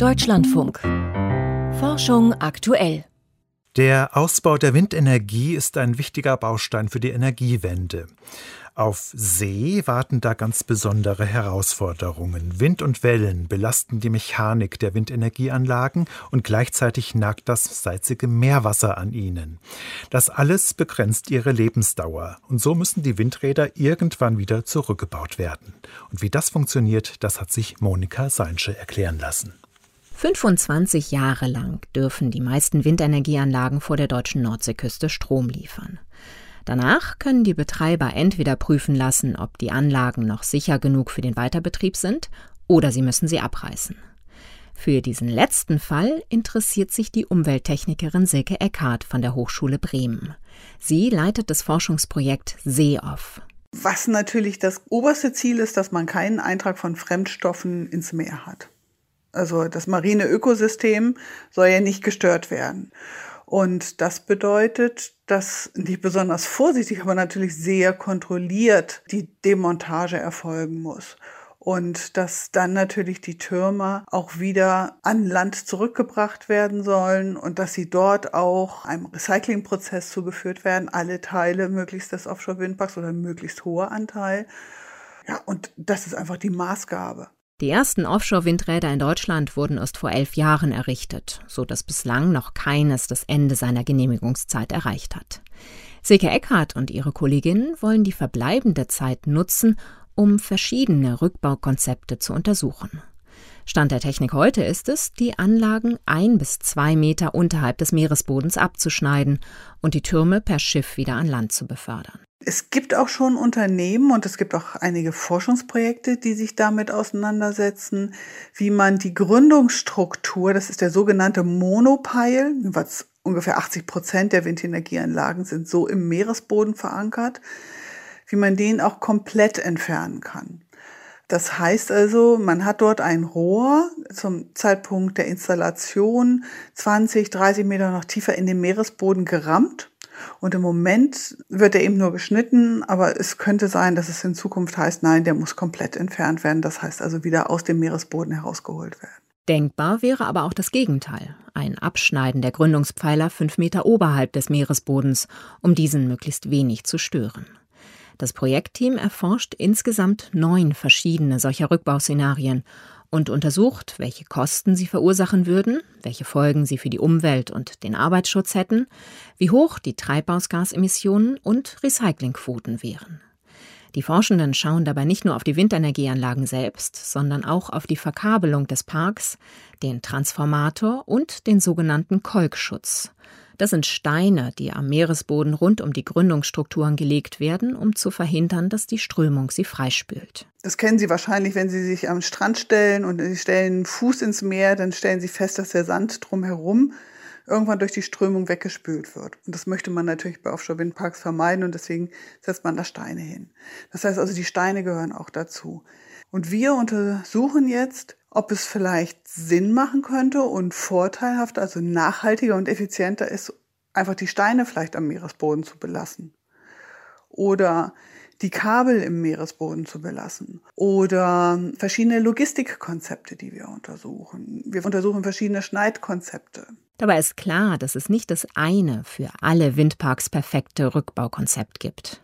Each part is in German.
Deutschlandfunk. Forschung aktuell. Der Ausbau der Windenergie ist ein wichtiger Baustein für die Energiewende. Auf See warten da ganz besondere Herausforderungen. Wind und Wellen belasten die Mechanik der Windenergieanlagen und gleichzeitig nagt das salzige Meerwasser an ihnen. Das alles begrenzt ihre Lebensdauer und so müssen die Windräder irgendwann wieder zurückgebaut werden. Und wie das funktioniert, das hat sich Monika Seinsche erklären lassen. 25 Jahre lang dürfen die meisten Windenergieanlagen vor der deutschen Nordseeküste Strom liefern. Danach können die Betreiber entweder prüfen lassen, ob die Anlagen noch sicher genug für den Weiterbetrieb sind, oder sie müssen sie abreißen. Für diesen letzten Fall interessiert sich die Umwelttechnikerin Silke Eckhardt von der Hochschule Bremen. Sie leitet das Forschungsprojekt Seeoff. Was natürlich das oberste Ziel ist, dass man keinen Eintrag von Fremdstoffen ins Meer hat. Also das marine Ökosystem soll ja nicht gestört werden. Und das bedeutet, dass nicht besonders vorsichtig, aber natürlich sehr kontrolliert die Demontage erfolgen muss. Und dass dann natürlich die Türme auch wieder an Land zurückgebracht werden sollen und dass sie dort auch einem Recyclingprozess zugeführt werden, alle Teile möglichst des Offshore-Windparks oder möglichst hoher Anteil. Ja, und das ist einfach die Maßgabe. Die ersten Offshore-Windräder in Deutschland wurden erst vor elf Jahren errichtet, so dass bislang noch keines das Ende seiner Genehmigungszeit erreicht hat. Silke Eckhardt und ihre Kolleginnen wollen die verbleibende Zeit nutzen, um verschiedene Rückbaukonzepte zu untersuchen. Stand der Technik heute ist es, die Anlagen ein bis zwei Meter unterhalb des Meeresbodens abzuschneiden und die Türme per Schiff wieder an Land zu befördern. Es gibt auch schon Unternehmen und es gibt auch einige Forschungsprojekte, die sich damit auseinandersetzen, wie man die Gründungsstruktur, das ist der sogenannte Monopile, was ungefähr 80 Prozent der Windenergieanlagen sind so im Meeresboden verankert, wie man den auch komplett entfernen kann. Das heißt also, man hat dort ein Rohr zum Zeitpunkt der Installation 20, 30 Meter noch tiefer in den Meeresboden gerammt und im Moment wird er eben nur geschnitten, aber es könnte sein, dass es in Zukunft heißt, nein, der muss komplett entfernt werden. Das heißt also wieder aus dem Meeresboden herausgeholt werden. Denkbar wäre aber auch das Gegenteil. Ein Abschneiden der Gründungspfeiler fünf Meter oberhalb des Meeresbodens, um diesen möglichst wenig zu stören. Das Projektteam erforscht insgesamt neun verschiedene solcher Rückbauszenarien und untersucht, welche Kosten sie verursachen würden, welche Folgen sie für die Umwelt und den Arbeitsschutz hätten, wie hoch die Treibhausgasemissionen und Recyclingquoten wären. Die Forschenden schauen dabei nicht nur auf die Windenergieanlagen selbst, sondern auch auf die Verkabelung des Parks, den Transformator und den sogenannten Kolkschutz, das sind Steine, die am Meeresboden rund um die Gründungsstrukturen gelegt werden, um zu verhindern, dass die Strömung sie freispült. Das kennen Sie wahrscheinlich, wenn Sie sich am Strand stellen und Sie stellen Fuß ins Meer, dann stellen Sie fest, dass der Sand drumherum irgendwann durch die Strömung weggespült wird. Und das möchte man natürlich bei Offshore-Windparks vermeiden und deswegen setzt man da Steine hin. Das heißt also, die Steine gehören auch dazu. Und wir untersuchen jetzt, ob es vielleicht Sinn machen könnte und vorteilhafter, also nachhaltiger und effizienter ist, einfach die Steine vielleicht am Meeresboden zu belassen. Oder die Kabel im Meeresboden zu belassen oder verschiedene Logistikkonzepte, die wir untersuchen. Wir untersuchen verschiedene Schneidkonzepte. Dabei ist klar, dass es nicht das eine für alle Windparks perfekte Rückbaukonzept gibt.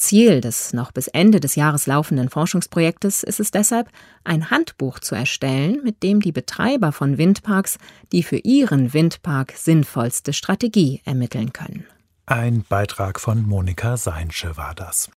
Ziel des noch bis Ende des Jahres laufenden Forschungsprojektes ist es deshalb, ein Handbuch zu erstellen, mit dem die Betreiber von Windparks die für ihren Windpark sinnvollste Strategie ermitteln können. Ein Beitrag von Monika Seinsche war das.